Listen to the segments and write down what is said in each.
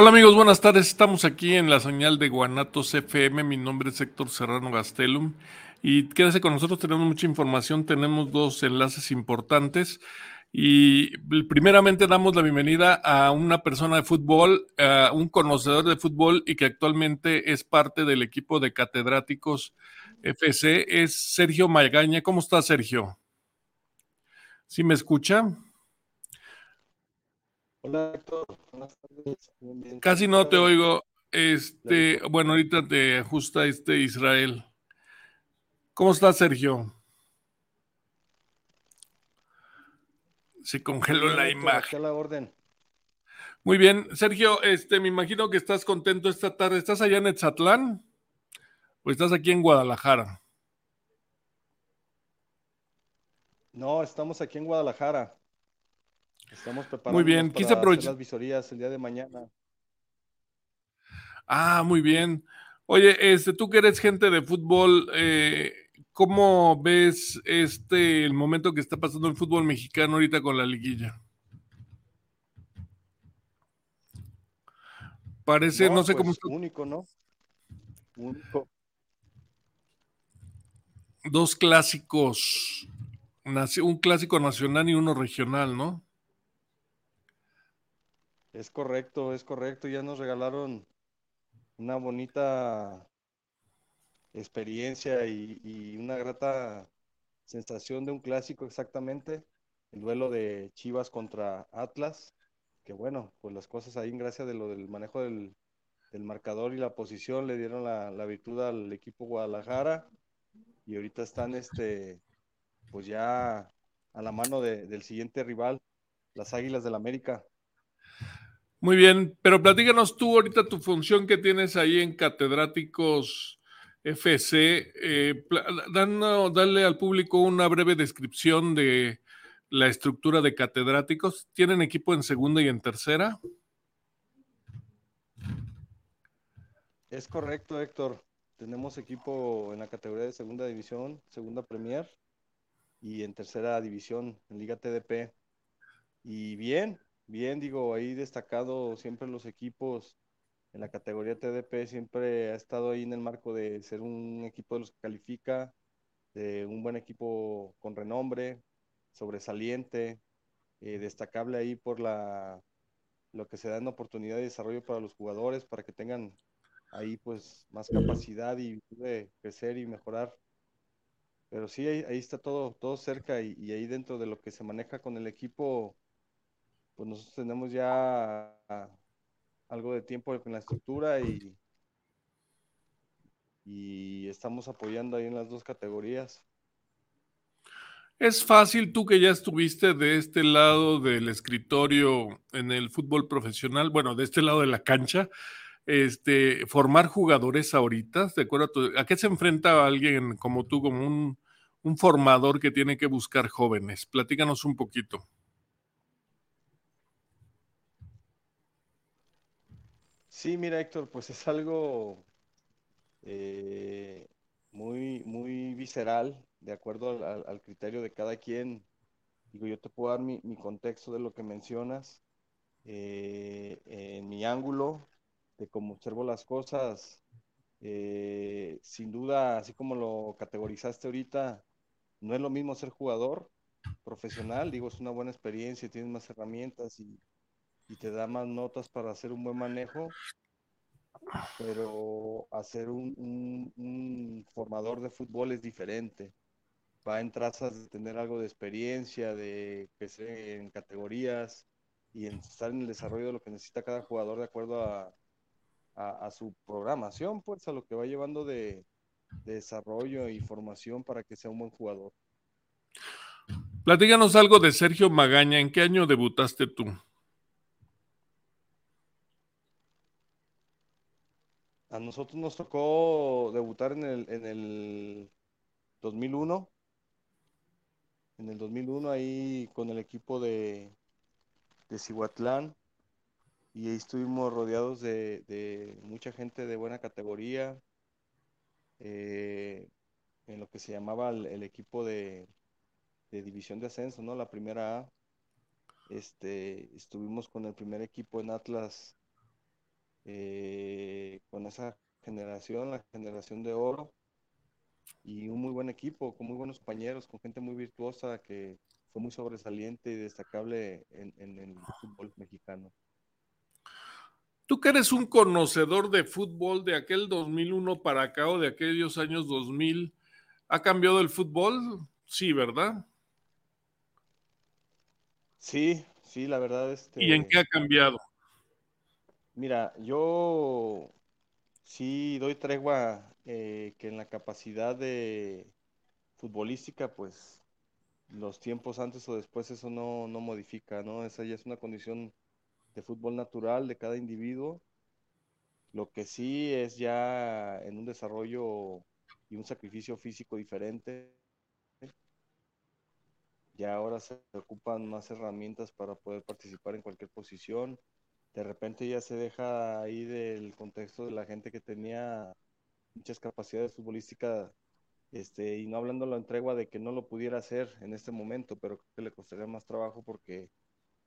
Hola amigos, buenas tardes. Estamos aquí en la señal de Guanatos FM. Mi nombre es Héctor Serrano Gastelum y quédese con nosotros. Tenemos mucha información. Tenemos dos enlaces importantes. Y primeramente damos la bienvenida a una persona de fútbol, a un conocedor de fútbol y que actualmente es parte del equipo de catedráticos FC. Es Sergio Magaña. ¿Cómo está Sergio? ¿Sí me escucha? Hola Héctor, Casi no te oigo. Este, bueno, ahorita te ajusta este Israel. ¿Cómo estás, Sergio? Se congeló la imagen. La orden. Muy bien, Sergio, este, me imagino que estás contento esta tarde. ¿Estás allá en Etzatlán o estás aquí en Guadalajara? No, estamos aquí en Guadalajara. Estamos preparando muy bien. Quise las visorías el día de mañana. Ah, muy bien. Oye, este, tú que eres gente de fútbol, eh, ¿cómo ves este el momento que está pasando el fútbol mexicano ahorita con la liguilla? Parece, no, sé cómo. Pues, único, ¿no? Único. Dos clásicos, un clásico nacional y uno regional, ¿no? Es correcto, es correcto. Ya nos regalaron una bonita experiencia y, una grata sensación de un clásico exactamente. El duelo de Chivas contra Atlas, que bueno, pues las cosas ahí, gracias de lo del manejo del, marcador y la posición, le dieron la, virtud al equipo Guadalajara y ahorita están este, pues ya a la mano del siguiente rival, las Águilas del América. Muy bien, pero platícanos tú ahorita tu función que tienes ahí en Catedráticos FC. Eh, dale al público una breve descripción de la estructura de catedráticos. ¿Tienen equipo en segunda y en tercera? Es correcto, Héctor. Tenemos equipo en la categoría de segunda división, segunda Premier y en tercera división, en Liga TDP. Y bien, bien, digo, ahí destacado siempre los equipos en la categoría TDP, siempre ha estado ahí en el marco de ser un equipo de los que califica, de un buen equipo con renombre, sobresaliente, eh, destacable ahí por la lo que se da en oportunidad de desarrollo para los jugadores, para que tengan ahí pues más capacidad y de crecer y mejorar. Pero sí, ahí, está todo, todo cerca y, y ahí dentro de lo que se maneja con el equipo, pues nosotros tenemos ya algo de tiempo en la estructura y, y estamos apoyando ahí en las dos categorías. Es fácil, tú que ya estuviste de este lado del escritorio en el fútbol profesional, bueno, de este lado de la cancha, este, formar jugadores ahorita, ¿de acuerdo? A, qué se enfrenta alguien como tú, como un, un formador que tiene que buscar jóvenes? Platícanos un poquito. Sí, mira, Héctor, pues es algo eh, muy, muy visceral, de acuerdo al, criterio de cada quien. Digo, yo te puedo dar mi, contexto de lo que mencionas, eh, en mi ángulo, de cómo observo las cosas. Eh, sin duda, así como lo categorizaste ahorita, no es lo mismo ser jugador profesional, digo, es una buena experiencia, tienes más herramientas y, y te da más notas para hacer un buen manejo, pero hacer un, formador de fútbol es diferente. Va en trazas de tener algo de experiencia, de crecer en categorías y en estar en el desarrollo de lo que necesita cada jugador de acuerdo a, su programación, pues a lo que va llevando de, de desarrollo y formación para que sea un buen jugador. Platícanos algo de Sergio Magaña. ¿En qué año debutaste tú? A nosotros nos tocó debutar en el, en el 2001. En el 2001 ahí con el equipo de, de Cihuatlán y ahí estuvimos rodeados de, de mucha gente de buena categoría eh, en lo que se llamaba el, equipo de, de división de ascenso, ¿no? La primera A. Este, estuvimos con el primer equipo en Atlas eh, con esa generación, la generación de oro, y un muy buen equipo, con muy buenos compañeros, con gente muy virtuosa que fue muy sobresaliente y destacable en, en el fútbol mexicano. Tú que eres un conocedor de fútbol de aquel 2001 para acá o de aquellos años 2000, ¿ha cambiado el fútbol? Sí, ¿verdad? Sí, sí, la verdad, este, ¿Y en qué ha cambiado? Mira, yo sí doy tregua eh, que en la capacidad de futbolística, pues los tiempos antes o después eso no, no modifica, ¿no? Esa ya es una condición de fútbol natural de cada individuo. Lo que sí es ya en un desarrollo y un sacrificio físico diferente. Ya ahora se ocupan más herramientas para poder participar en cualquier posición. De repente ya se deja ahí del contexto de la gente que tenía muchas capacidades futbolísticas, este, y no hablando la tregua de que no lo pudiera hacer en este momento, pero creo que le costaría más trabajo porque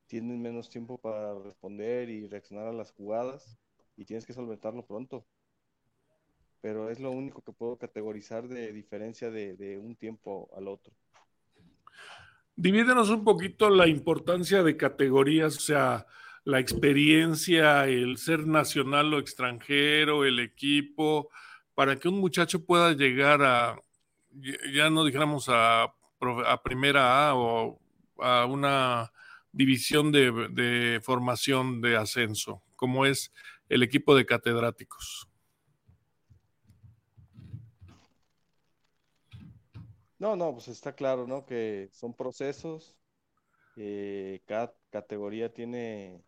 tienen menos tiempo para responder y reaccionar a las jugadas y tienes que solventarlo pronto. Pero es lo único que puedo categorizar de diferencia de, de un tiempo al otro. Divídenos un poquito la importancia de categorías, o sea, la experiencia, el ser nacional o extranjero, el equipo, para que un muchacho pueda llegar a, ya no dijéramos a, a primera A o a una división de, de, formación de ascenso, como es el equipo de catedráticos. No, no, pues está claro, ¿no? Que son procesos, eh, cada categoría tiene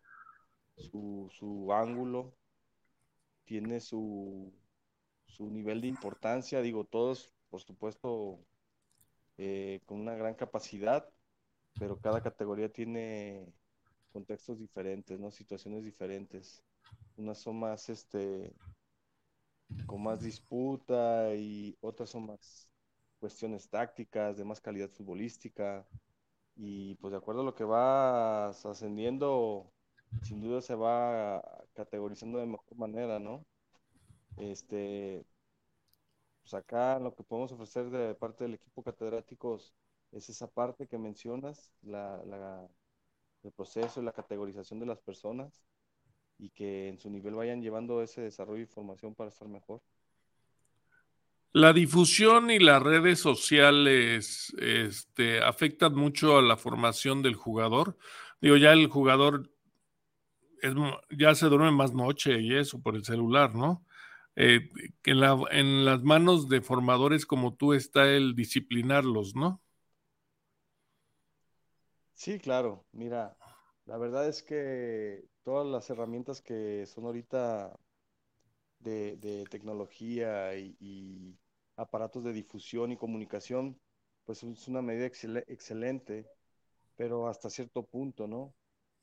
su, su ángulo, tiene su, su, nivel de importancia, digo, todos, por supuesto, eh, con una gran capacidad, pero cada categoría tiene contextos diferentes, ¿no? Situaciones diferentes. Unas son más, este, con más disputa y otras son más cuestiones tácticas, de más calidad futbolística. Y pues de acuerdo a lo que vas ascendiendo, sin duda se va categorizando de mejor manera, ¿no? Este, pues acá lo que podemos ofrecer de parte del equipo catedráticos es esa parte que mencionas, la, el proceso y la categorización de las personas y que en su nivel vayan llevando ese desarrollo y formación para estar mejor. La difusión y las redes sociales este, afectan mucho a la formación del jugador. Digo, ya el jugador ya se duerme más noche y eso por el celular, ¿no? Eh, en, la, en las manos de formadores como tú está el disciplinarlos, ¿no? Sí, claro. Mira, la verdad es que todas las herramientas que son ahorita de, tecnología y, aparatos de difusión y comunicación, pues es una medida excel excelente, pero hasta cierto punto, ¿no?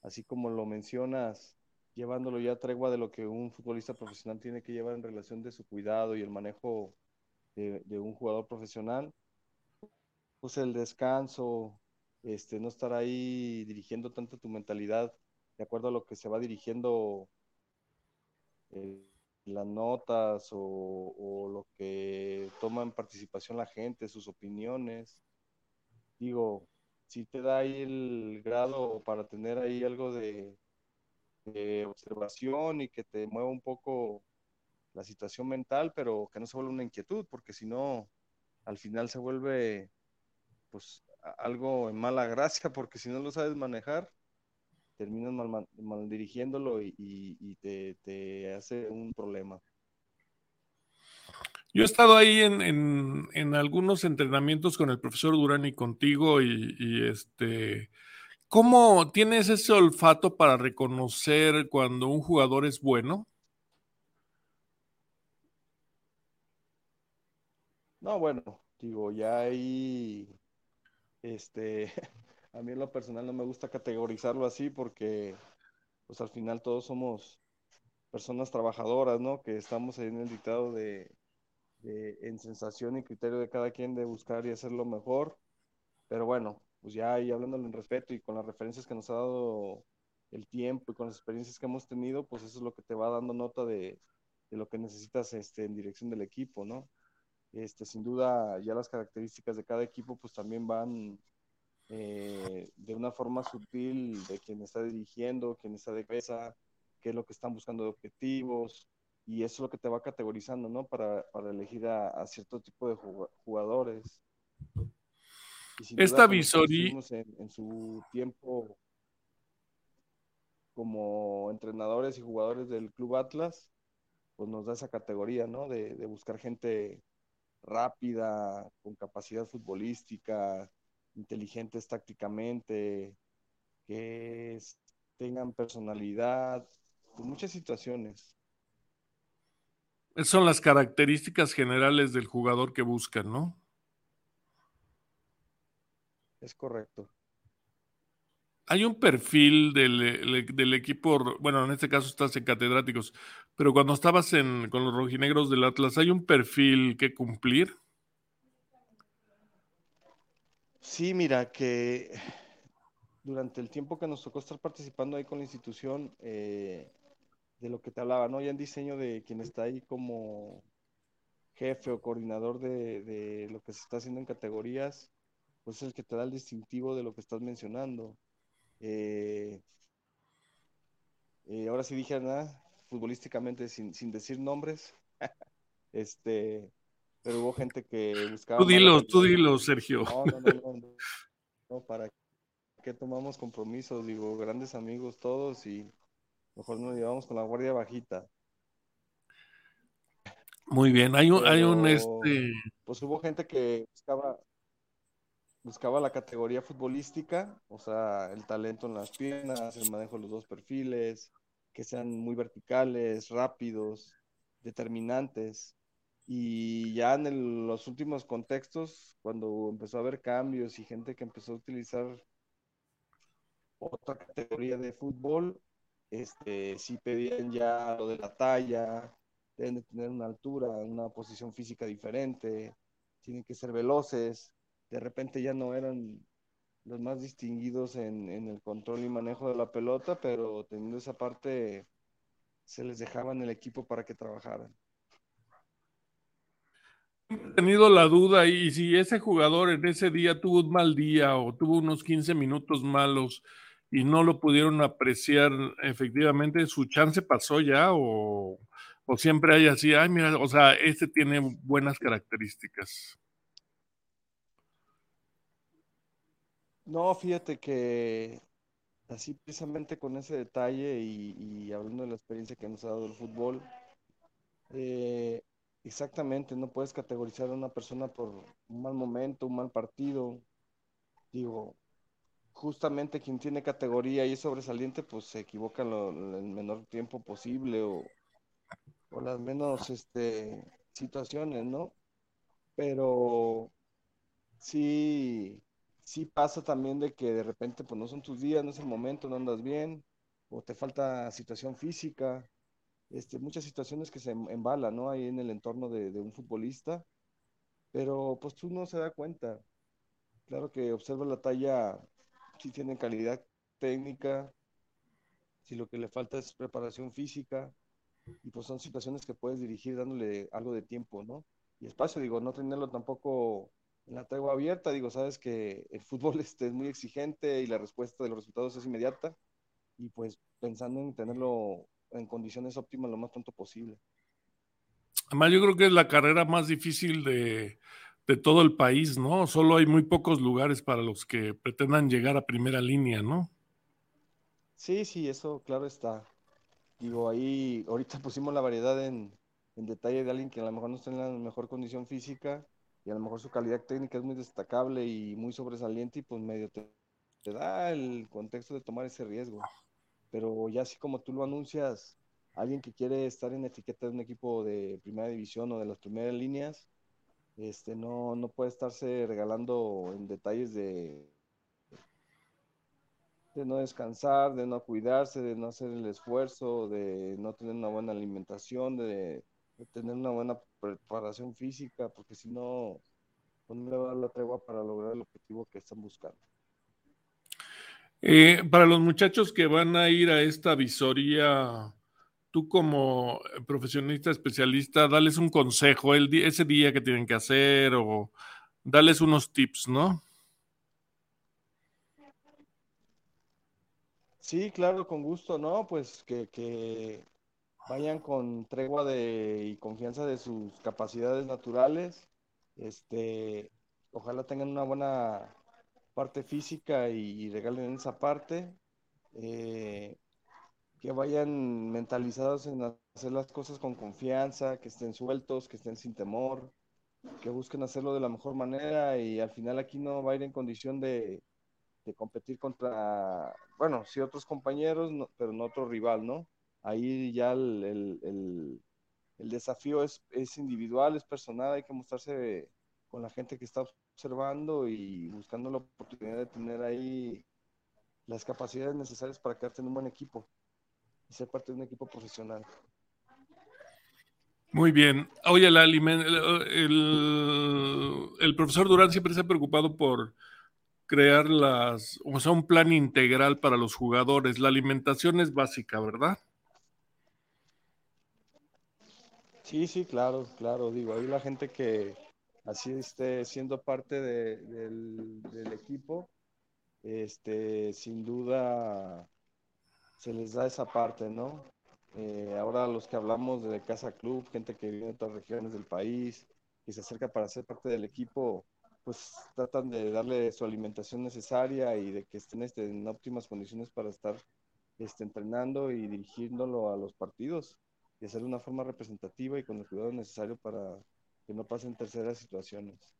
Así como lo mencionas, llevándolo ya a tregua de lo que un futbolista profesional tiene que llevar en relación de su cuidado y el manejo de, un jugador profesional, pues el descanso, este, no estar ahí dirigiendo tanto tu mentalidad de acuerdo a lo que se va dirigiendo eh, las notas o, lo que toma en participación la gente, sus opiniones. Digo, sí te da ahí el grado para tener ahí algo de, observación y que te mueva un poco la situación mental, pero que no se vuelva una inquietud, porque si no, al final se vuelve pues algo en mala gracia, porque si no lo sabes manejar, terminas mal, mal dirigiéndolo y, te, hace un problema. Yo he estado ahí en, en, en, algunos entrenamientos con el profesor Durán y contigo y, y este, ¿cómo tienes ese olfato para reconocer cuando un jugador es bueno? No, bueno, digo, ya ahí, este, a mí en lo personal no me gusta categorizarlo así porque, pues al final todos somos personas trabajadoras, ¿no? Que estamos ahí en el dictado de, en sensación y criterio de cada quien de buscar y hacer lo mejor. Pero bueno, pues ya ahí hablándolo en respeto y con las referencias que nos ha dado el tiempo y con las experiencias que hemos tenido, pues eso es lo que te va dando nota de, de lo que necesitas este, en dirección del equipo, ¿no? Este, sin duda, ya las características de cada equipo pues también van eh, de una forma sutil de quien está dirigiendo, quién está de cabeza, qué es lo que están buscando de objetivos, y eso es lo que te va categorizando, ¿no? Para, para elegir a, a, cierto tipo de jugadores. Esta visoría. En, en su tiempo como entrenadores y jugadores del Club Atlas, pues nos da esa categoría, ¿no? De, de buscar gente rápida, con capacidad futbolística, inteligentes tácticamente, que tengan personalidad, en muchas situaciones. Esas son las características generales del jugador que buscan, ¿no? Es correcto. Hay un perfil del, del, equipo, bueno, en este caso estás en catedráticos, pero cuando estabas en, con los rojinegros del Atlas, ¿hay un perfil que cumplir? Sí, mira, que durante el tiempo que nos tocó estar participando ahí con la institución, eh, de lo que te hablaba, ¿no? Ya en diseño de quien está ahí como jefe o coordinador de, de lo que se está haciendo en categorías, pues es el que te da el distintivo de lo que estás mencionando. Eh, eh, ahora sí dije nada, futbolísticamente sin, sin decir nombres. este, pero hubo gente que buscaba. Tú dilo, tú dilo, Sergio. No, no, no, no, no, para que tomamos compromisos, digo, grandes amigos todos y mejor nos llevamos con la guardia bajita. Muy bien, hay un, pero, hay un este. Pues hubo gente que buscaba, buscaba la categoría futbolística, o sea, el talento en las piernas, el manejo de los dos perfiles, que sean muy verticales, rápidos, determinantes. Y ya en el, los últimos contextos, cuando empezó a haber cambios y gente que empezó a utilizar otra categoría de fútbol, este, sí pedían ya lo de la talla, deben de tener una altura, una posición física diferente, tienen que ser veloces, de repente ya no eran los más distinguidos en, el control y manejo de la pelota, pero teniendo esa parte se les dejaba en el equipo para que trabajaran. He tenido la duda y si ese jugador en ese día tuvo un mal día o tuvo unos 15 minutos malos y no lo pudieron apreciar efectivamente, ¿su chance pasó ya o, o siempre hay así, ay mira, o sea, este tiene buenas características? No, fíjate que así precisamente con ese detalle y, hablando de la experiencia que nos ha dado el fútbol, eh, exactamente, no puedes categorizar a una persona por un mal momento, un mal partido. Digo, justamente quien tiene categoría y es sobresaliente, pues se equivoca en, lo, el menor tiempo posible o, o las menos este, situaciones, ¿no? Pero sí sí pasa también de que de repente pues no son tus días, no es el momento, no andas bien, o te falta situación física, este, muchas situaciones que se em, embalan, ¿no? Ahí en el entorno de un futbolista, pero pues tú no se da cuenta. Claro que observa la talla, si tiene calidad técnica, si lo que le falta es preparación física, y pues son situaciones que puedes dirigir dándole algo de tiempo, ¿no? Y espacio, digo, no tenerlo tampoco en la tregua abierta, digo, sabes que el fútbol este, es muy exigente y la respuesta de los resultados es inmediata y pues pensando en tenerlo en condiciones óptimas lo más pronto posible. Además, yo creo que es la carrera más difícil de, de todo el país, ¿no? Solo hay muy pocos lugares para los que pretendan llegar a primera línea, ¿no? Sí, sí, eso claro está. Digo, ahí ahorita pusimos la variedad en, en detalle de alguien que a lo mejor no está en la mejor condición física y a lo mejor su calidad técnica es muy destacable y muy sobresaliente y pues medio te, te da el contexto de tomar ese riesgo. Pero ya así como tú lo anuncias, alguien que quiere estar en etiqueta de un equipo de primera división o de las primeras líneas, este no, no puede estarse regalando en detalles de, de no descansar, de no cuidarse, de no hacer el esfuerzo, de no tener una buena alimentación, de, tener una buena preparación física, porque si no, pues no le va a dar la tregua para lograr el objetivo que están buscando. Eh, para los muchachos que van a ir a esta visoría, tú como profesionista especialista, dales un consejo el ese día que tienen que hacer o dales unos tips, ¿no? Sí, claro, con gusto, ¿no? Pues que, vayan con tregua de, y confianza de sus capacidades naturales. Este, ojalá tengan una buena parte física y, y regalen esa parte. Eh, que vayan mentalizados en hacer las cosas con confianza, que estén sueltos, que estén sin temor, que busquen hacerlo de la mejor manera y al final aquí no va a ir en condición de, de competir contra, bueno, sí otros compañeros, pero no otro rival, ¿no? Ahí ya el, el- el- el desafío es, es individual, es personal, hay que mostrarse con la gente que está observando y buscando la oportunidad de tener ahí las capacidades necesarias para quedarte en un buen equipo y ser parte de un equipo profesional. Muy bien. Oye, el, el- el profesor Durán siempre se ha preocupado por crear las, o sea, un plan integral para los jugadores. La alimentación es básica, ¿verdad? Sí, sí, claro, claro. Digo, ahí la gente que así esté siendo parte de- del, del equipo, este, sin duda se les da esa parte, ¿no? Eh, ahora los que hablamos de Casa Club, gente que vive en otras regiones del país, que se acerca para ser parte del equipo, pues tratan de darle su alimentación necesaria y de que estén este, en óptimas condiciones para estar este, entrenando y dirigiéndolo a los partidos y hacerlo de una forma representativa y con el cuidado necesario para que no pasen terceras situaciones.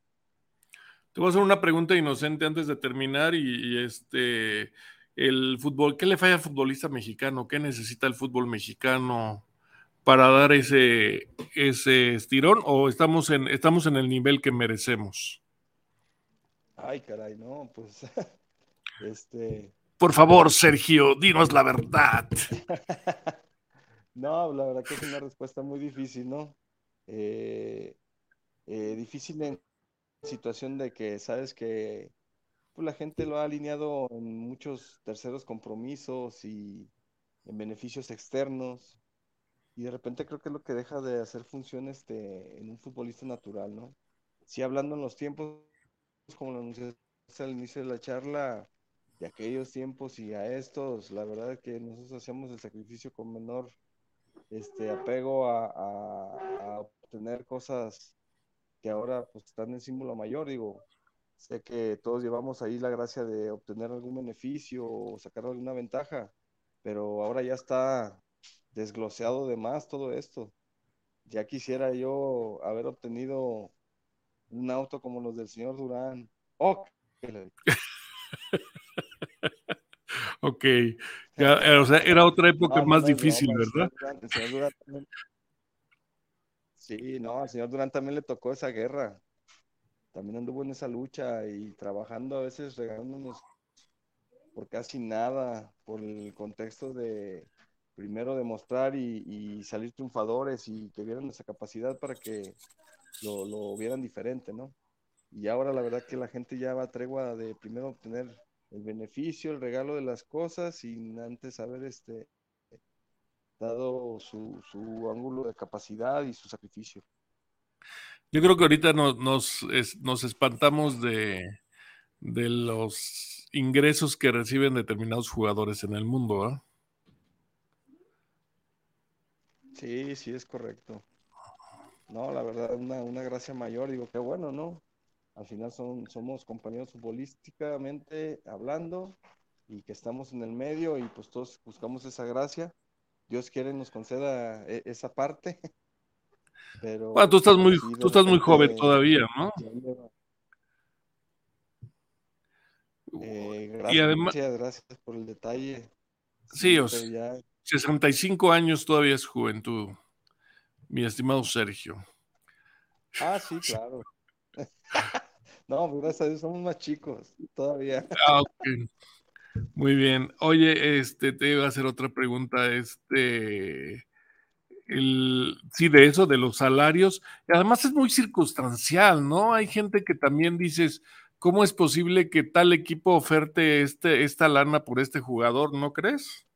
Te voy a hacer una pregunta inocente antes de terminar y, y este, el fútbol, ¿qué le falla al futbolista mexicano? ¿Qué necesita el fútbol mexicano para dar ese, ese estirón o estamos en, estamos en el nivel que merecemos? Ay, caray, no, pues este, Por favor, Sergio, dinos la verdad. no, la verdad que es una respuesta muy difícil, ¿no? Eh, eh, difícil en situación de que sabes que pues, la gente lo ha alineado en muchos terceros compromisos y en beneficios externos y de repente creo que es lo que deja de hacer función este, en un futbolista natural, ¿no? Sí, hablando en los tiempos, como lo anunciaste al inicio de la charla, de aquellos tiempos y a estos, la verdad es que nosotros hacemos el sacrificio con menor este, apego a, a- a obtener cosas que ahora pues están en símbolo mayor, digo, sé que todos llevamos ahí la gracia de obtener algún beneficio o sacar alguna ventaja, pero ahora ya está desgloseado de más todo esto. Ya quisiera yo haber obtenido un auto como los del señor Durán. ¡Oh! Ok, ya, eh, o sea, era otra época más no difícil, el ¿verdad? señor Durán- el señor Durán también- Sí, no, al señor Durán también le tocó esa guerra. También anduvo en esa lucha y trabajando a veces regalándonos por casi nada, por el contexto de primero demostrar y, salir triunfadores y que vieran esa capacidad para que lo, vieran diferente, ¿no? Y ahora la verdad que la gente ya va a tregua de primero obtener el beneficio, el regalo de las cosas sin antes haber este dado su ángulo de capacidad y su sacrificio. Yo creo que ahorita nos, nos, nos espantamos de, de los ingresos que reciben determinados jugadores en el mundo, ¿ah? Sí, sí, es correcto. No, la verdad, una, una gracia mayor, digo, qué bueno, ¿no? Al final son, somos compañeros futbolísticamente hablando y que estamos en el medio y pues todos buscamos esa gracia. Dios quiere nos conceda e- esa parte, pero Bueno, tú estás muy, tú estás muy joven todavía, ¿no? eh, Y además, gracias, por el detalle. sí, Sí, o pero sea, ya 65 años todavía es juventud, mi estimado Sergio. Ah, sí, claro. No, pues, gracias a Dios somos más chicos todavía. Ah, ok. Muy bien. Oye, este, te iba a hacer otra pregunta, este, el, sí, de eso, de los salarios. Y además es muy circunstancial, ¿no? Hay gente que también dices, ¿cómo es posible que tal equipo oferte este, esta lana por este jugador? ¿No crees?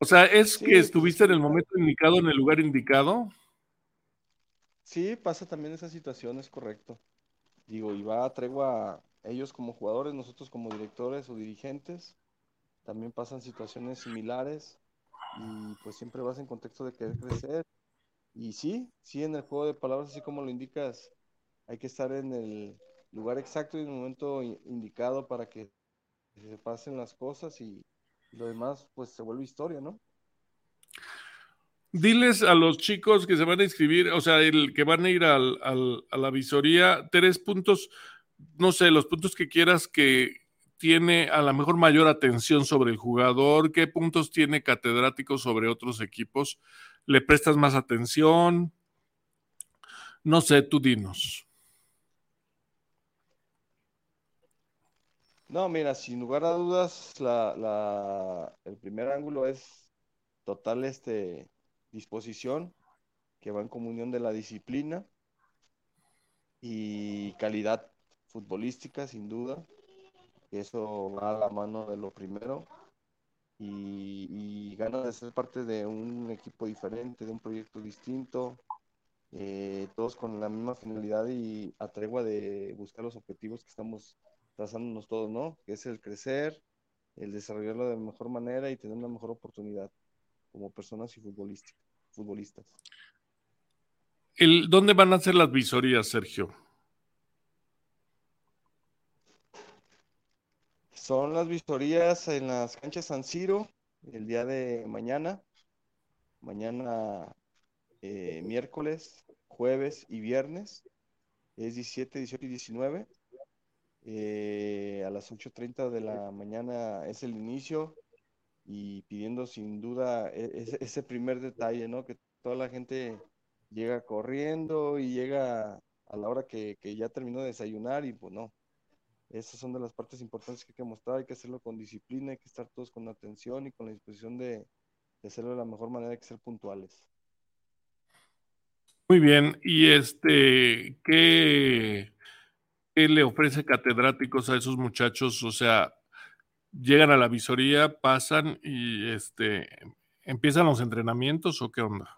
O sea, ¿es que Sí, estuviste en el momento indicado, en el lugar indicado? sí pasa también esa situación, es correcto. Digo, y va a tregua ellos como jugadores, nosotros como directores o dirigentes, también pasan situaciones similares y pues siempre vas en contexto de querer crecer. Y sí, sí, en el juego de palabras, así como lo indicas, hay que estar en el lugar exacto y en el momento indicado para que se pasen las cosas y, y lo demás pues se vuelve historia, ¿no? Diles a los chicos que se van a inscribir, o sea, el que van a ir al, al- a la visoría, tres puntos, no sé, los puntos que quieras que tiene a lo mejor mayor atención sobre el jugador, qué puntos tiene catedrático sobre otros equipos, le prestas más atención, no sé, tú dinos. No, mira, sin lugar a dudas, la, la- el primer ángulo es total este, disposición, que va en comunión de la disciplina y calidad futbolística, sin duda. Eso va a la mano de lo primero. Y, y ganas de ser parte de un equipo diferente, de un proyecto distinto, eh, todos con la misma finalidad y a tregua de buscar los objetivos que estamos trazándonos todos, ¿no? Que es el crecer, el desarrollarlo de mejor manera y tener una mejor oportunidad como personas y futbolistas. El, ¿Dónde van a ser las visorías, Sergio? Son las visorías en las canchas San Siro el día de mañana, mañana eh, miércoles, jueves y viernes, es 17, 18 y 19. Eh, a las 8.30 de la mañana es el inicio y pidiendo sin duda e- ese, ese primer detalle, ¿no? Que toda la gente llega corriendo y llega a la hora que, que ya terminó de desayunar y pues no. Esas son de las partes importantes que hay que mostrar, hay que hacerlo con disciplina, hay que estar todos con atención y con la disposición de, de hacerlo de la mejor manera, hay que ser puntuales. Muy bien, y este, ¿qué, qué le ofrece catedráticos a esos muchachos? O sea, llegan a la visoría, pasan y este, empiezan los entrenamientos o qué onda?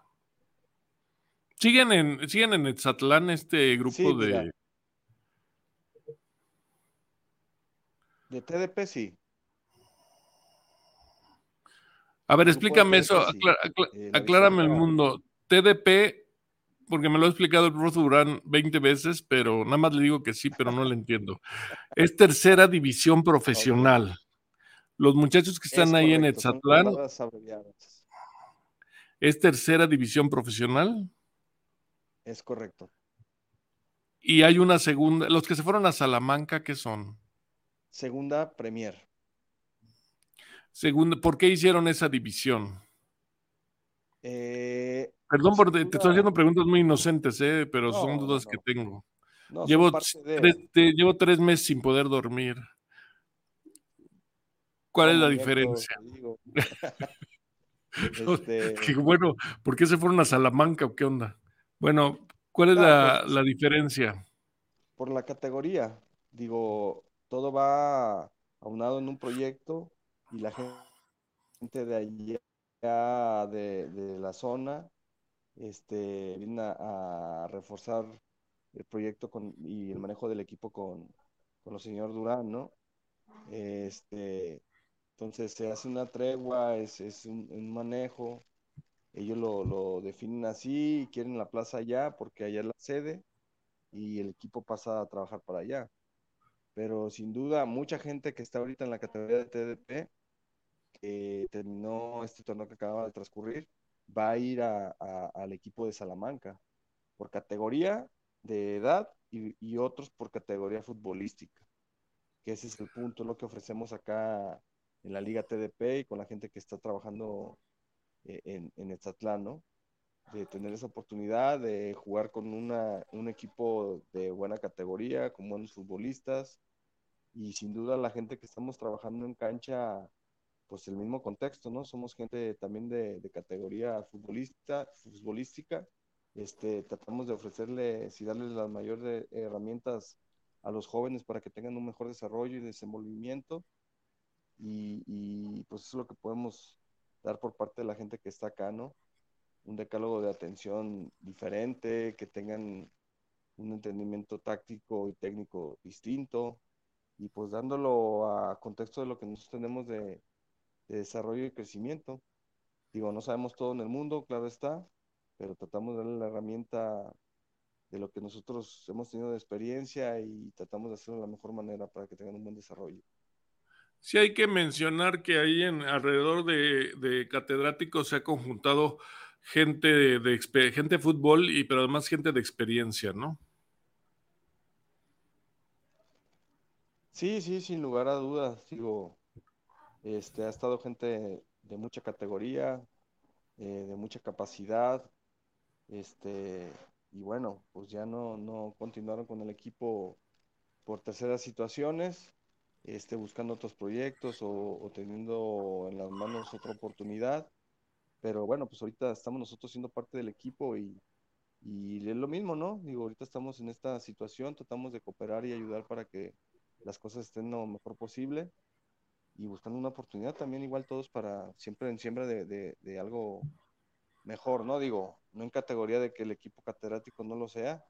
¿Siguen en, siguen en Etzatlán este grupo Sí, mira. De... TDP sí, A ver, explícame eso, TDP sí. Eh, aclárame el mundo. TDP, porque me lo ha explicado el profe Durán 20 veces, pero nada más le digo que sí, pero no le entiendo. Es tercera división profesional. Los muchachos que están Es ahí en correcto, son Etzatlán. ¿es tercera división profesional? Es correcto. Y hay una segunda, los que se fueron a Salamanca, ¿qué son? Segunda Premier. Segunda, ¿por qué hicieron esa división? Eh, Perdón, por, te, estoy haciendo preguntas muy inocentes, ¿eh? pero No, son dudas no. que tengo. Llevo tres, te- llevo tres meses sin poder dormir. ¿Cuál es la diferencia? Que, Este, bueno, ¿por qué se fueron a Salamanca o qué onda? Bueno, ¿cuál es la, pues- la diferencia? por la categoría, digo, todo va aunado en un proyecto y la gente de allá, de, la zona, este, vienen a, reforzar el proyecto con, y el manejo del equipo con, con los señor Durán, ¿no? Este, entonces se hace una tregua, es, un, manejo, ellos lo, lo definen así quieren la plaza allá porque allá es la sede y el equipo pasa a trabajar para allá. Pero sin duda, mucha gente que está ahorita en la categoría de TDP, que terminó este torneo que acaba de transcurrir, va a ir a, al equipo de Salamanca por categoría de edad y, otros por categoría futbolística, que ese es el punto, lo que ofrecemos acá en la Liga TDP y con la gente que está trabajando eh, en, en Etzatlán, ¿no? De tener esa oportunidad de jugar con una, un equipo de buena categoría, con buenos futbolistas y sin duda la gente que estamos trabajando en cancha, pues el mismo contexto, ¿no? Somos gente también de, de categoría futbolista, futbolística. Este, tratamos de ofrecerles y darles las mayores herramientas a los jóvenes para que tengan un mejor desarrollo y desenvolvimiento. Y, pues eso es lo que podemos dar por parte de la gente que está acá, ¿no? Un decálogo de atención diferente, que tengan un entendimiento táctico y técnico distinto, y pues dándolo a contexto de lo que nosotros tenemos de, de desarrollo y crecimiento. Digo, no sabemos todo en el mundo, claro está, pero tratamos de darle la herramienta de lo que nosotros hemos tenido de experiencia y tratamos de hacerlo de la mejor manera para que tengan un buen desarrollo. Sí hay que mencionar que ahí en alrededor de, de catedráticos se ha conjuntado gente de, de gente de fútbol y pero además gente de experiencia, ¿no? Sí, sí, sin lugar a dudas, digo, este, ha estado gente de mucha categoría, eh, de mucha capacidad, este, y bueno, pues ya no, no continuaron con el equipo por terceras situaciones, este, buscando otros proyectos o, o teniendo en las manos otra oportunidad, pero bueno, pues ahorita estamos nosotros siendo parte del equipo y, y es lo mismo, ¿no? Digo, ahorita estamos en esta situación, tratamos de cooperar y ayudar para que las cosas estén lo mejor posible y buscando una oportunidad también igual todos para siempre en siembra de, de, algo mejor, ¿no? Digo, no en categoría de que el equipo catedrático no lo sea,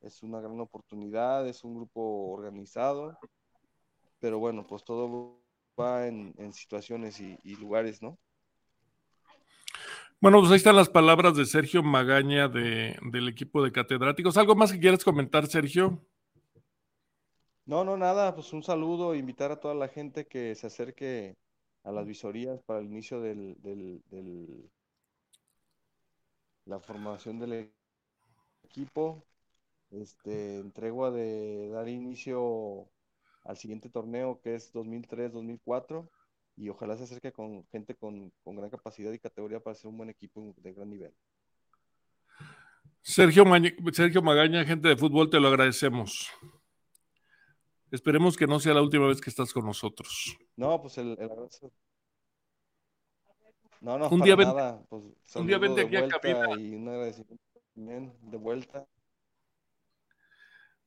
es una gran oportunidad, es un grupo organizado, pero bueno, pues todo va en, en situaciones y, y lugares, ¿no? Bueno, pues ahí están las palabras de Sergio Magaña de, del equipo de catedráticos. ¿Algo más que quieras comentar, Sergio? No, no, nada, pues un saludo, invitar a toda la gente que se acerque a las visorías para el inicio del, del, del- la formación del equipo, este, en tregua de dar inicio al siguiente torneo que es 2003-2004 y ojalá se acerque con gente con, con gran capacidad y categoría para ser un buen equipo de gran nivel. Sergio, Sergio Magaña, gente de fútbol, te lo agradecemos. Esperemos que no sea la última vez que estás con nosotros. No, pues el, el abrazo. No, no, Un día ven- nada. Pues, un día vente aquí a cabina. y un agradecimiento también de vuelta.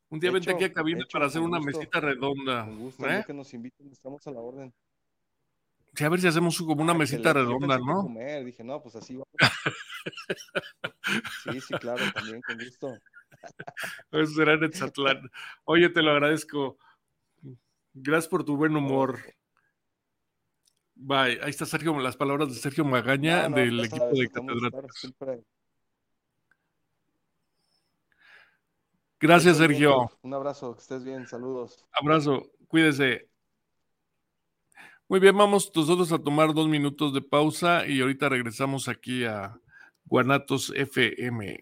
Un día vente aquí a cabina hecho, para hacer una gusto. mesita redonda. Con gusto, ¿eh? que nos inviten, estamos a la orden. Sí, a ver si hacemos como una Ah, mesita redonda, ¿no? comer, dije, no, pues así vamos. Sí, sí, claro, también, con gusto. Eso será en. Oye, te lo agradezco. Gracias por tu buen humor. Bye. Ahí está Sergio, las palabras de Sergio Magaña No, no, del equipo sabes, de catedráticos. Gracias, Sergio. Un abrazo, que estés bien, saludos. Abrazo. Cuídese. Muy bien, vamos nosotros a tomar dos minutos de pausa y ahorita regresamos aquí a Guanatos FM.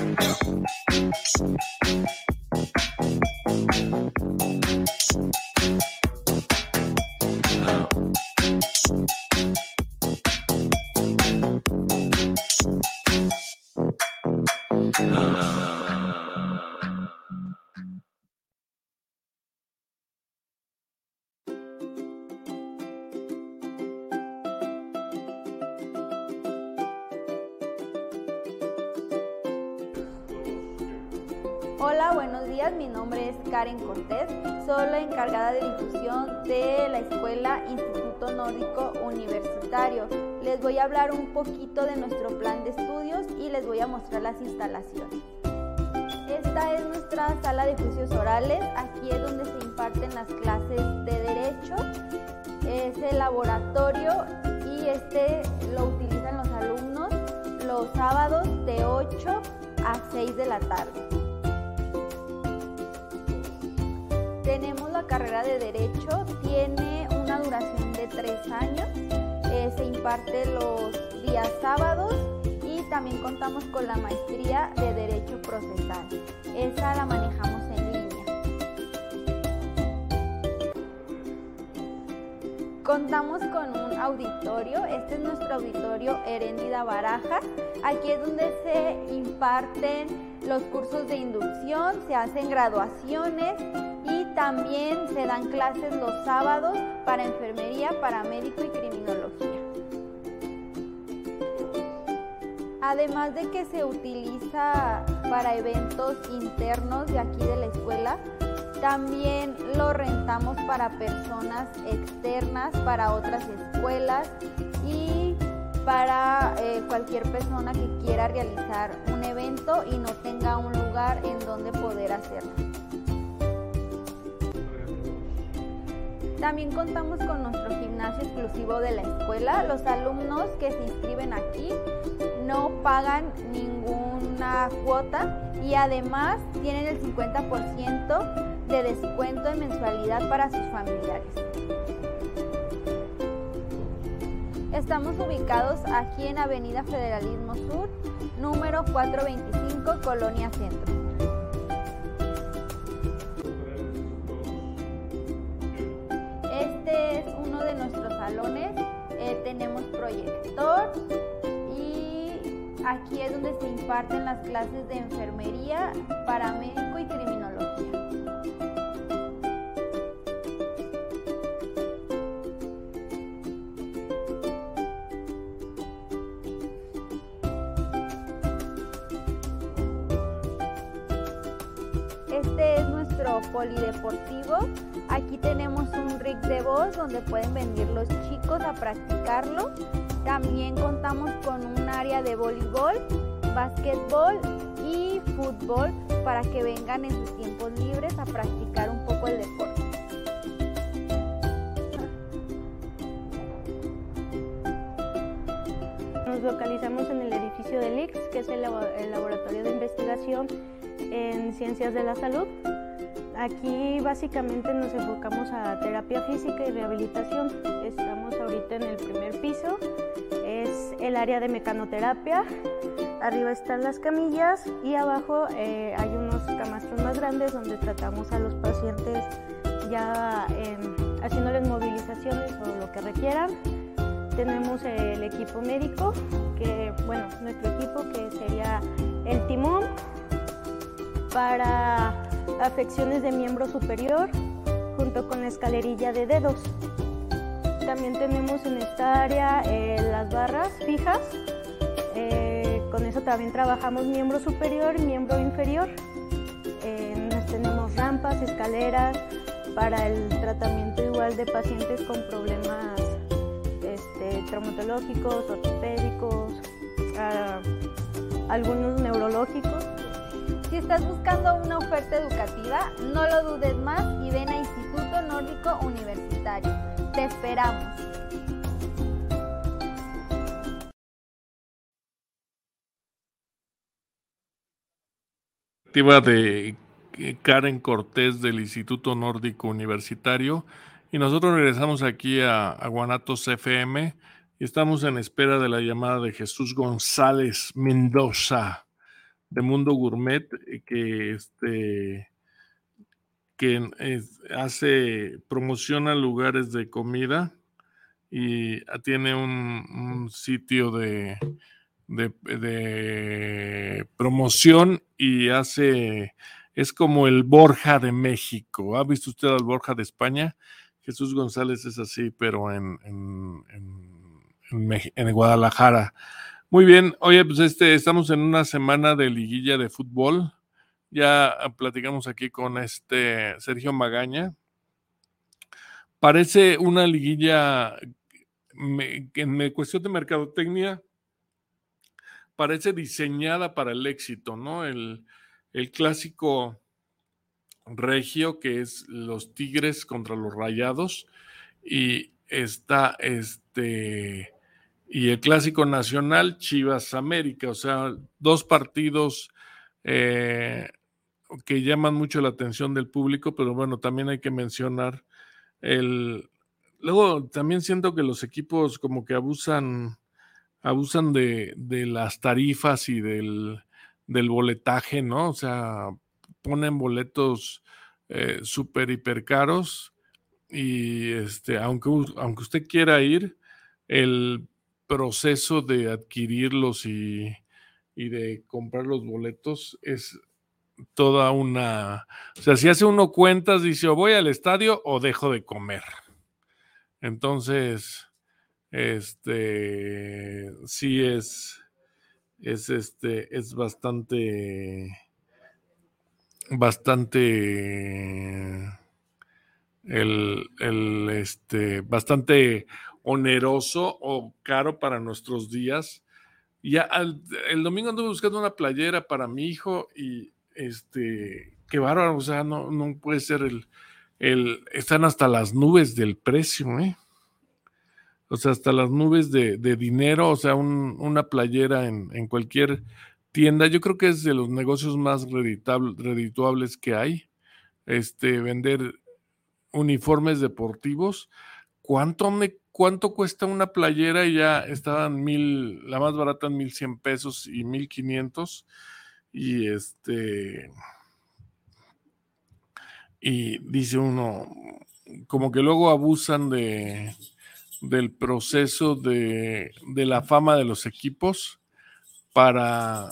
Thank you. Karen Cortés. Soy la encargada de difusión de la escuela Instituto Nórdico Universitario. Les voy a hablar un poquito de nuestro plan de estudios y les voy a mostrar las instalaciones. Esta es nuestra sala de juicios orales. Aquí es donde se imparten las clases de derecho. Es el laboratorio y este lo utilizan los alumnos los sábados de 8 a 6 de la tarde. Tenemos la carrera de Derecho, tiene una duración de tres años, eh, se imparte los días sábados y también contamos con la maestría de Derecho Procesal. Esa la manejamos en línea. Contamos con un auditorio, este es nuestro auditorio Heréndida Barajas. Aquí es donde se imparten los cursos de inducción, se hacen graduaciones y también se dan clases los sábados para enfermería, paramédico y criminología. Además de que se utiliza para eventos internos de aquí de la escuela, también lo rentamos para personas externas, para otras escuelas y para eh, cualquier persona que quiera realizar un evento y no tenga un lugar en donde poder hacerlo. También contamos con nuestro gimnasio exclusivo de la escuela. Los alumnos que se inscriben aquí no pagan ninguna cuota y además tienen el 50% de descuento en mensualidad para sus familiares. Estamos ubicados aquí en Avenida Federalismo Sur, número 425, Colonia Centro. Eh, tenemos proyector y aquí es donde se imparten las clases de enfermería, paramédico y criminología. Polideportivo. Aquí tenemos un rig de voz donde pueden venir los chicos a practicarlo. También contamos con un área de voleibol, básquetbol y fútbol para que vengan en sus tiempos libres a practicar un poco el deporte. Nos localizamos en el edificio del IX, que es el laboratorio de investigación en ciencias de la salud. Aquí básicamente nos enfocamos a terapia física y rehabilitación. Estamos ahorita en el primer piso, es el área de mecanoterapia. Arriba están las camillas y abajo eh, hay unos camastros más grandes donde tratamos a los pacientes ya em, haciéndoles movilizaciones o lo que requieran. Tenemos el equipo médico, que bueno, nuestro equipo que sería el timón para afecciones de miembro superior junto con la escalerilla de dedos. También tenemos en esta área eh, las barras fijas. Eh, con eso también trabajamos miembro superior y miembro inferior. Eh, tenemos rampas, escaleras para el tratamiento igual de pacientes con problemas este, traumatológicos, ortopédicos, ah, algunos neurológicos. Si estás buscando una oferta educativa, no lo dudes más y ven a Instituto Nórdico Universitario. Te esperamos. de eh, Karen Cortés del Instituto Nórdico Universitario y nosotros regresamos aquí a, a Guanatos FM y estamos en espera de la llamada de Jesús González Mendoza de Mundo Gourmet eh, que este que es- hace promociona lugares de comida y tiene un, sitio de, de, de, promoción y hace, es como el Borja de México. ¿Ha visto usted al Borja de España? Jesús González es así, pero en, en, en, en Guadalajara. Muy bien, oye, pues este, estamos en una semana de liguilla de fútbol. Ya platicamos aquí con este Sergio Magaña. Parece una liguilla en cuestión de mercadotecnia, parece diseñada para el éxito, ¿no? El clásico regio que es los Tigres contra los Rayados y está este y el clásico nacional Chivas América, o sea, dos partidos eh, que llaman mucho la atención del público, pero bueno, también hay que mencionar el... Luego también siento que los equipos como que abusan, abusan de, de las tarifas y del, del, boletaje, ¿no? O sea, ponen boletos eh, súper hiper caros y este, aunque, aunque usted quiera ir, el proceso de adquirirlos y, y de comprar los boletos es toda una... O sea, si hace uno cuentas, dice, o voy al estadio o dejo de comer. Entonces, este, sí es, es este, es bastante, bastante, el, el, este, bastante oneroso o caro para nuestros días. Ya el domingo anduve buscando una playera para mi hijo y este, qué bárbaro, o sea, no, no puede ser el, el, están hasta las nubes del precio, ¿eh? O sea, hasta las nubes de, de dinero, o sea, un, una playera en, en, cualquier tienda, yo creo que es de los negocios más redituables que hay, este, vender uniformes deportivos. ¿Cuánto, me, ¿Cuánto cuesta una playera? Y ya estaban mil, la más barata en mil cien pesos y mil quinientos y este y dice uno como que luego abusan de del proceso de, de la fama de los equipos para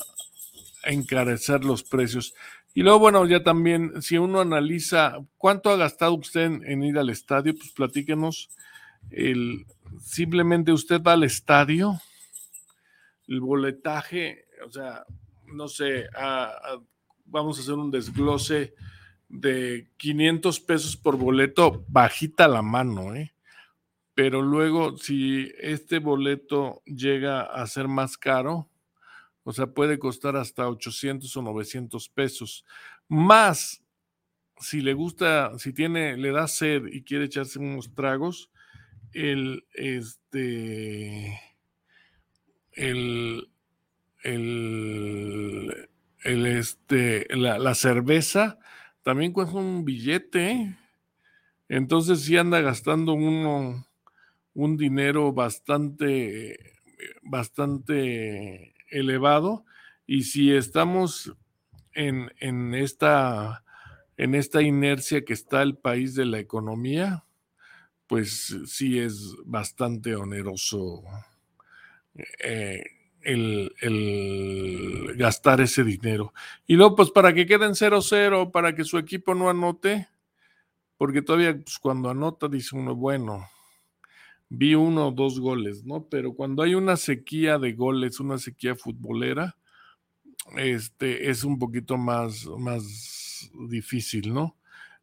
encarecer los precios. Y luego, bueno, ya también, si uno analiza cuánto ha gastado usted en, en ir al estadio, pues platíquenos. Simplemente usted va al estadio, el boletaje, o sea, no sé, vamos a hacer un desglose de 500 pesos por boleto, bajita la mano, ¿eh? Pero luego, si este boleto llega a ser más caro, o sea, puede costar hasta 800 o 900 pesos. Más, si le gusta, si tiene, le da sed y quiere echarse unos tragos, el, este, el, el, este, la, la, cerveza también cuesta un billete. Entonces sí anda gastando uno un dinero bastante, bastante elevado. Y si estamos en, en, esta, en esta inercia que está el país de la economía, pues sí es bastante oneroso eh, el, gastar ese dinero. Y luego, pues para que queden 0-0, para que su equipo no anote, porque todavía pues, cuando anota dice uno, bueno, vi uno o dos goles, ¿no? Pero cuando hay una sequía de goles, una sequía futbolera, este es un poquito más, más difícil, ¿no?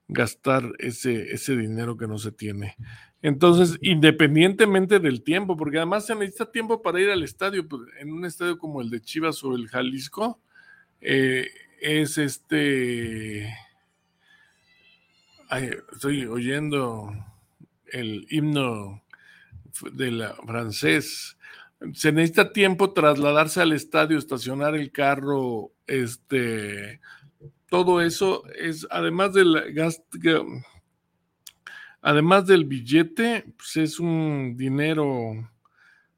Gastar ese, ese dinero que no se tiene. Entonces, independientemente del tiempo, porque además se necesita tiempo para ir al estadio, pues, en un estadio como el de Chivas o el Jalisco, eh, es este... Ay, estoy oyendo el himno del francés. Se necesita tiempo trasladarse al estadio, estacionar el carro, este, todo eso es, además del gasto, además del billete, pues es un dinero,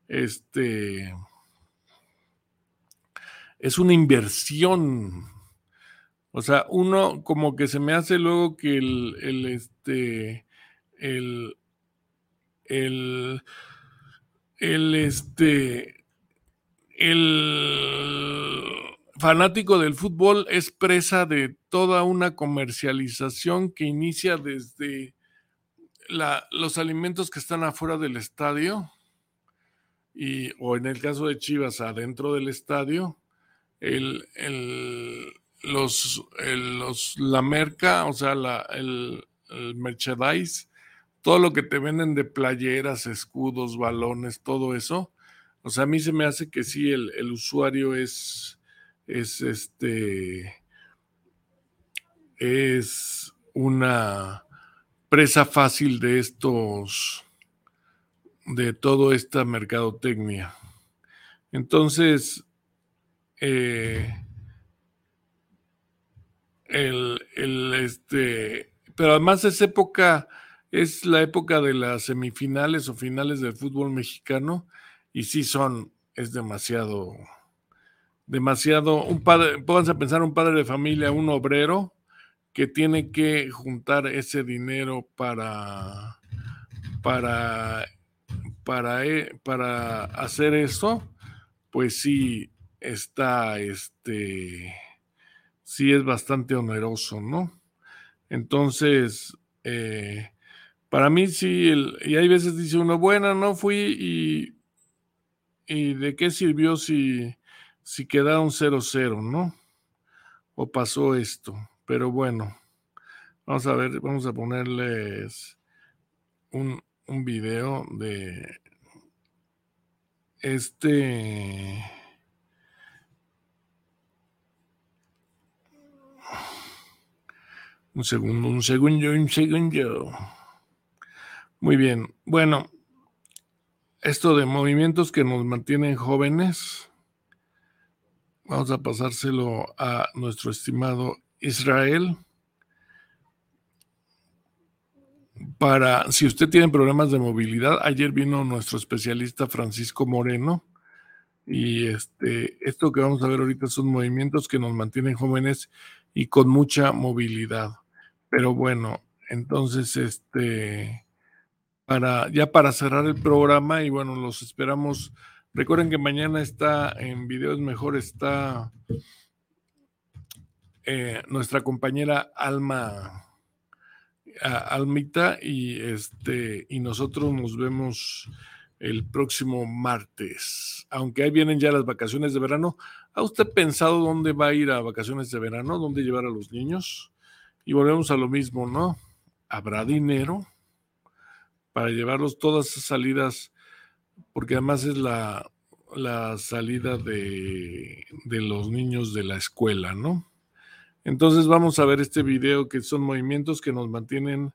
este, es una inversión. O sea, uno como que se me hace luego que el, el este, el, el, el, este, el fanático del fútbol es presa de toda una comercialización que inicia desde los alimentos que están afuera del estadio y, o en el caso de Chivas adentro del estadio, el, el, los, los, la merca, o sea, la, el, el merchandise, todo lo que te venden de playeras, escudos, balones, todo eso. O sea, a mí se me hace que sí, el, el usuario es, es este, es una presa fácil de estos, de toda esta mercadotecnia. Entonces, eh, el, el, este, pero además es época, es la época de las semifinales o finales del fútbol mexicano y sí son, es demasiado, demasiado, un padre, pónganse a pensar un padre de familia, un obrero que tiene que juntar ese dinero para, para, para, eh, para hacer eso, pues sí está, este, sí es bastante oneroso, ¿no? Entonces, eh, para mí sí, y hay veces dice uno, bueno, no fui y de qué sirvió si, si quedaron 0-0, ¿no? O pasó esto. Pero bueno, vamos a ver, vamos a ponerles un, un video de este... Un segundo, un segundo, un segundo. Muy bien. Bueno, esto de movimientos que nos mantienen jóvenes, vamos a pasárselo a nuestro estimado Israel. Para, si usted tiene problemas de movilidad, ayer vino nuestro especialista Francisco Moreno y este, esto que vamos a ver ahorita son movimientos que nos mantienen jóvenes y con mucha movilidad. Pero bueno, entonces, este, para, ya para cerrar el programa, y bueno, los esperamos. Recuerden que mañana está en Videos Mejor, está eh, nuestra compañera Alma. Almita y este y nosotros nos vemos el próximo martes. Aunque ahí vienen ya las vacaciones de verano, ¿ha usted pensado dónde va a ir a vacaciones de verano? ¿Dónde llevar a los niños? Y volvemos a lo mismo, ¿no? ¿Habrá dinero para llevarlos todas esas salidas? Porque además es la, la salida de, de los niños de la escuela, ¿no? Entonces vamos a ver este video que son movimientos que nos mantienen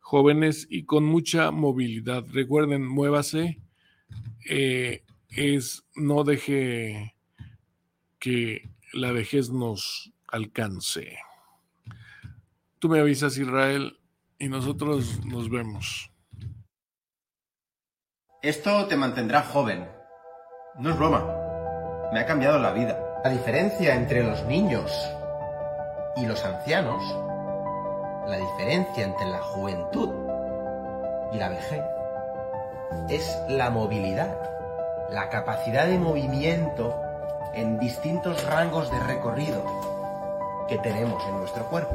jóvenes y con mucha movilidad. Recuerden, muévase, eh, es no deje que la vejez nos alcance. Tú me avisas, Israel, y nosotros nos vemos. Esto te mantendrá joven. No es broma. Me ha cambiado la vida. La diferencia entre los niños y los ancianos, la diferencia entre la juventud y la vejez, es la movilidad, la capacidad de movimiento en distintos rangos de recorrido que tenemos en nuestro cuerpo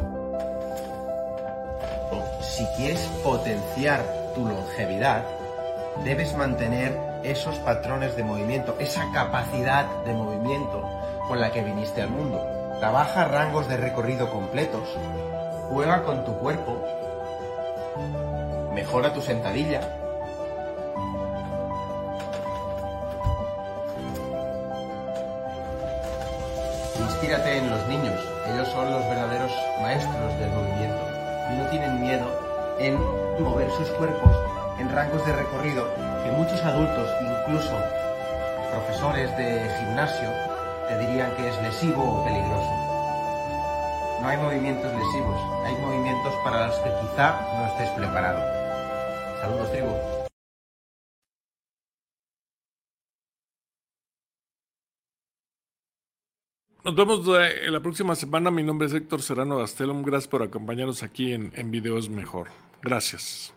si quieres potenciar tu longevidad, debes mantener esos patrones de movimiento, esa capacidad de movimiento con la que viniste al mundo. Trabaja rangos de recorrido completos, juega con tu cuerpo, mejora tu sentadilla. Inspírate en los niños, ellos son los verdaderos maestros del movimiento y no tienen miedo en mover sus cuerpos en rangos de recorrido que muchos adultos, incluso profesores de gimnasio, te dirían que es lesivo o peligroso. No hay movimientos lesivos, hay movimientos para los que quizá no estés preparado. Saludos, tribu. Nos vemos eh, la próxima semana. Mi nombre es Héctor Serrano Gastelum. Gracias por acompañarnos aquí en, en Videos Mejor. Gracias.